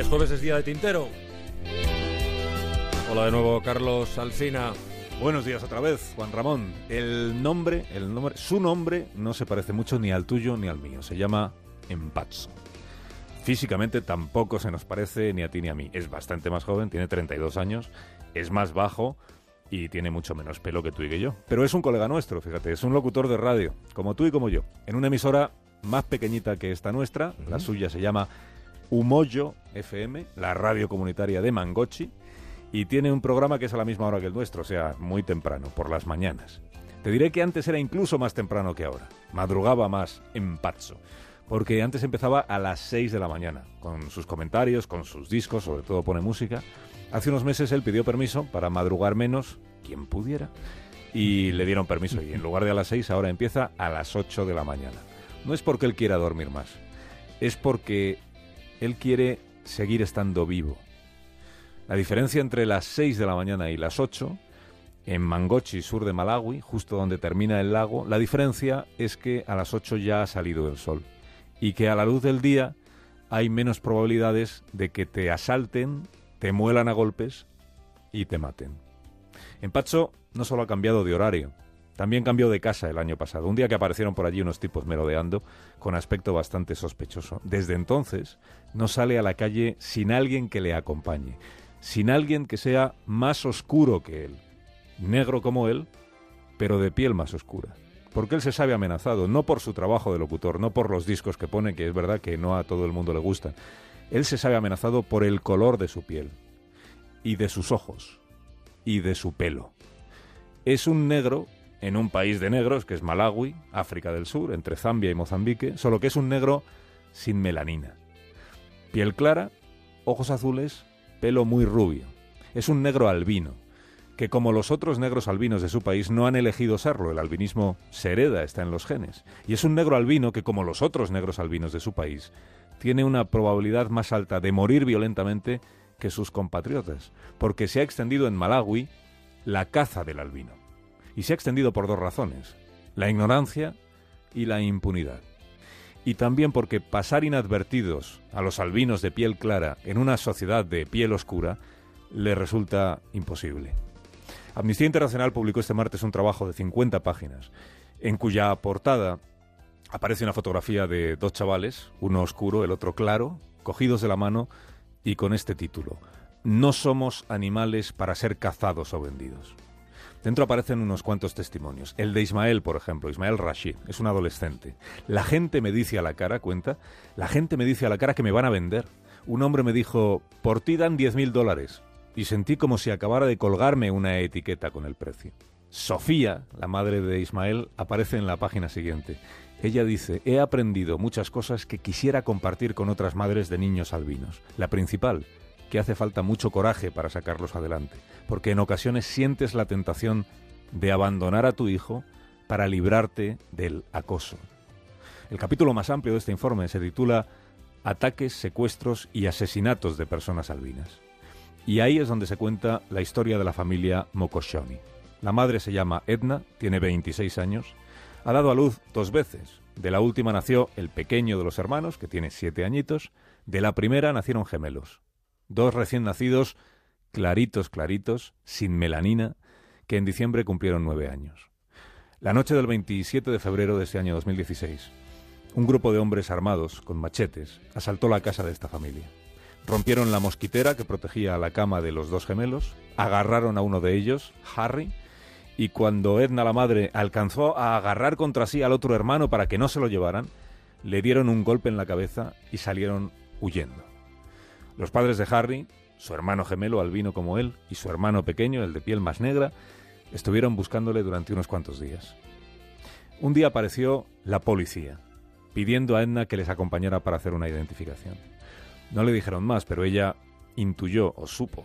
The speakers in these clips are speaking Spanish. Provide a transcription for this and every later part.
es jueves, es día de Tintero. Hola de nuevo, Carlos Alsina. Buenos días otra vez, Juan Ramón. El nombre, el nombre, su nombre no se parece mucho ni al tuyo ni al mío. Se llama Empazzo. Físicamente tampoco se nos parece ni a ti ni a mí. Es bastante más joven, tiene 32 años, es más bajo y tiene mucho menos pelo que tú y que yo. Pero es un colega nuestro, fíjate, es un locutor de radio, como tú y como yo, en una emisora más pequeñita que esta nuestra, la suya se llama Humoyo FM, la radio comunitaria de Mangochi, y tiene un programa que es a la misma hora que el nuestro, o sea, muy temprano, por las mañanas. Te diré que antes era incluso más temprano que ahora, madrugaba más en Pazzo, porque antes empezaba a las 6 de la mañana, con sus comentarios, con sus discos, sobre todo pone música. Hace unos meses él pidió permiso para madrugar menos, quien pudiera, y le dieron permiso, y en lugar de a las 6 ahora empieza a las 8 de la mañana. No es porque él quiera dormir más, es porque él quiere seguir estando vivo. La diferencia entre las 6 de la mañana y las 8, en Mangochi, sur de Malawi, justo donde termina el lago, la diferencia es que a las 8 ya ha salido el sol y que a la luz del día hay menos probabilidades de que te asalten, te muelan a golpes y te maten. En Pacho no solo ha cambiado de horario, también cambió de casa el año pasado, un día que aparecieron por allí unos tipos merodeando con aspecto bastante sospechoso. Desde entonces no sale a la calle sin alguien que le acompañe, sin alguien que sea más oscuro que él, negro como él, pero de piel más oscura. Porque él se sabe amenazado, no por su trabajo de locutor, no por los discos que pone, que es verdad que no a todo el mundo le gustan. Él se sabe amenazado por el color de su piel, y de sus ojos, y de su pelo. Es un negro en un país de negros, que es Malawi, África del Sur, entre Zambia y Mozambique, solo que es un negro sin melanina. Piel clara, ojos azules, pelo muy rubio. Es un negro albino, que como los otros negros albinos de su país no han elegido serlo, el albinismo se hereda, está en los genes. Y es un negro albino que como los otros negros albinos de su país, tiene una probabilidad más alta de morir violentamente que sus compatriotas, porque se ha extendido en Malawi la caza del albino y se ha extendido por dos razones, la ignorancia y la impunidad. Y también porque pasar inadvertidos a los albinos de piel clara en una sociedad de piel oscura le resulta imposible. Amnistía Internacional publicó este martes un trabajo de 50 páginas, en cuya portada aparece una fotografía de dos chavales, uno oscuro, el otro claro, cogidos de la mano y con este título, No somos animales para ser cazados o vendidos. Dentro aparecen unos cuantos testimonios. El de Ismael, por ejemplo, Ismael Rashid, es un adolescente. La gente me dice a la cara, cuenta, la gente me dice a la cara que me van a vender. Un hombre me dijo, por ti dan 10.000 dólares. Y sentí como si acabara de colgarme una etiqueta con el precio. Sofía, la madre de Ismael, aparece en la página siguiente. Ella dice, he aprendido muchas cosas que quisiera compartir con otras madres de niños albinos. La principal, que hace falta mucho coraje para sacarlos adelante, porque en ocasiones sientes la tentación de abandonar a tu hijo para librarte del acoso. El capítulo más amplio de este informe se titula Ataques, secuestros y asesinatos de personas albinas. Y ahí es donde se cuenta la historia de la familia Mokoshoni. La madre se llama Edna, tiene 26 años, ha dado a luz dos veces. De la última nació el pequeño de los hermanos, que tiene siete añitos. De la primera nacieron gemelos, Dos recién nacidos, claritos, claritos, sin melanina, que en diciembre cumplieron nueve años. La noche del 27 de febrero de ese año 2016, un grupo de hombres armados, con machetes, asaltó la casa de esta familia. Rompieron la mosquitera que protegía la cama de los dos gemelos, agarraron a uno de ellos, Harry, y cuando Edna la madre alcanzó a agarrar contra sí al otro hermano para que no se lo llevaran, le dieron un golpe en la cabeza y salieron huyendo. Los padres de Harry, su hermano gemelo albino como él y su hermano pequeño, el de piel más negra, estuvieron buscándole durante unos cuantos días. Un día apareció la policía, pidiendo a Edna que les acompañara para hacer una identificación. No le dijeron más, pero ella intuyó o supo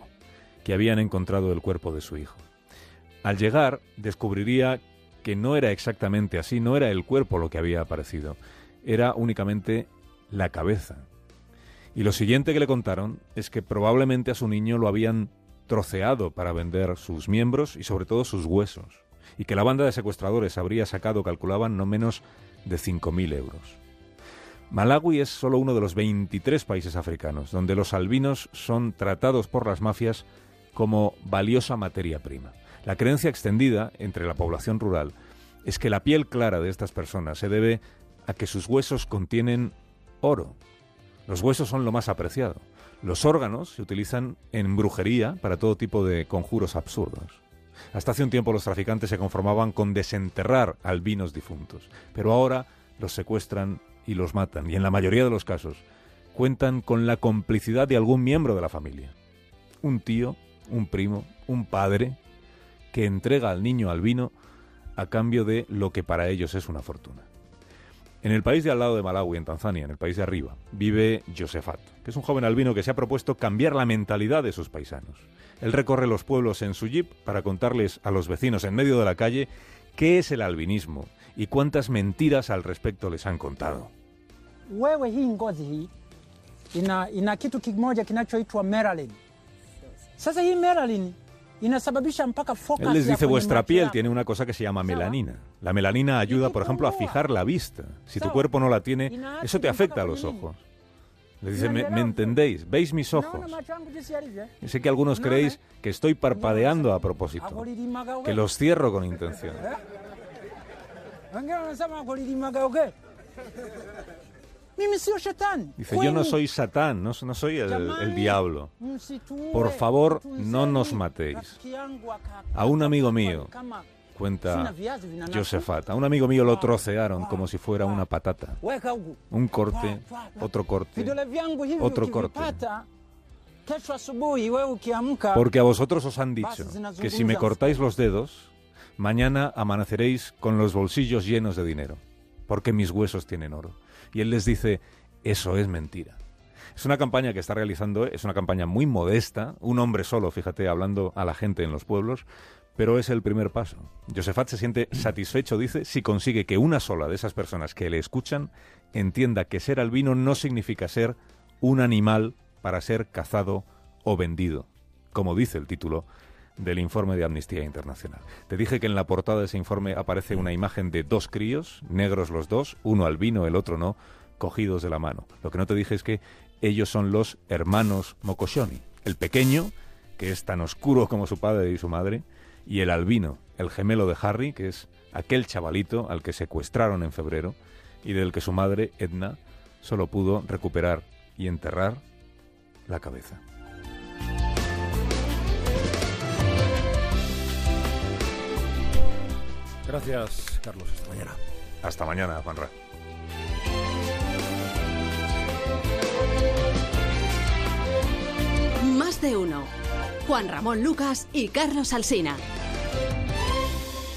que habían encontrado el cuerpo de su hijo. Al llegar, descubriría que no era exactamente así, no era el cuerpo lo que había aparecido, era únicamente la cabeza, y lo siguiente que le contaron es que probablemente a su niño lo habían troceado para vender sus miembros y sobre todo sus huesos, y que la banda de secuestradores habría sacado, calculaban, no menos de 5.000 euros. Malawi es solo uno de los 23 países africanos donde los albinos son tratados por las mafias como valiosa materia prima. La creencia extendida entre la población rural es que la piel clara de estas personas se debe a que sus huesos contienen oro. Los huesos son lo más apreciado. Los órganos se utilizan en brujería para todo tipo de conjuros absurdos. Hasta hace un tiempo los traficantes se conformaban con desenterrar albinos difuntos, pero ahora los secuestran y los matan, y en la mayoría de los casos cuentan con la complicidad de algún miembro de la familia. Un tío, un primo, un padre, que entrega al niño albino a cambio de lo que para ellos es una fortuna. En el país de al lado de Malawi, en Tanzania, en el país de arriba, vive Josefat, que es un joven albino que se ha propuesto cambiar la mentalidad de sus paisanos. Él recorre los pueblos en su jeep para contarles a los vecinos en medio de la calle qué es el albinismo y cuántas mentiras al respecto les han contado. Inasababisha mpaka focus Él les dice vuestra piel tiene una cosa que se llama melanina. La melanina ayuda, por ejemplo, a fijar la vista. Si tu cuerpo no la tiene, eso te afecta a los ojos. Les dice, ¿me, me entendéis? ¿Veis mis ojos? eh? Y sé que algunos No, creéis eh. que estoy parpadeando a propósito, que uge. los cierro con intención. Dice, yo no soy Satán, no, no soy el, diablo. Por favor, no nos matéis. A un amigo mío, cuenta. Josefat, a un amigo mío lo trocearon como si fuera una patata. Un corte, otro corte. otro corte. Porque a vosotros os han dicho que si me cortáis los dedos, mañana amaneceréis con los bolsillos llenos de dinero, porque mis huesos tienen oro. Y él les dice, eso es mentira. Es una campaña que está realizando, es una campaña muy modesta, un hombre solo, fíjate, hablando a la gente en los pueblos, pero es el primer paso. Josefat se siente satisfecho, dice, si consigue que una sola de esas personas que le escuchan entienda que ser albino no significa ser un animal para ser cazado o vendido, como dice el título del informe de Amnistía Internacional. Te dije que en la portada de ese informe aparece una imagen de dos críos, negros los dos, uno albino, el otro no, cogidos de la mano. Lo que no te dije es que ellos son los hermanos Mokoshoni, el pequeño, que es tan oscuro como su padre y su madre, y el albino, el gemelo de Harry, que es aquel chavalito al que secuestraron en febrero y del que su madre, Edna, solo pudo recuperar y enterrar la cabeza. Gracias, Carlos. Hasta mañana. Hasta mañana, Juanra. Más de uno. Juan Ramón Lucas y Carlos Alsina.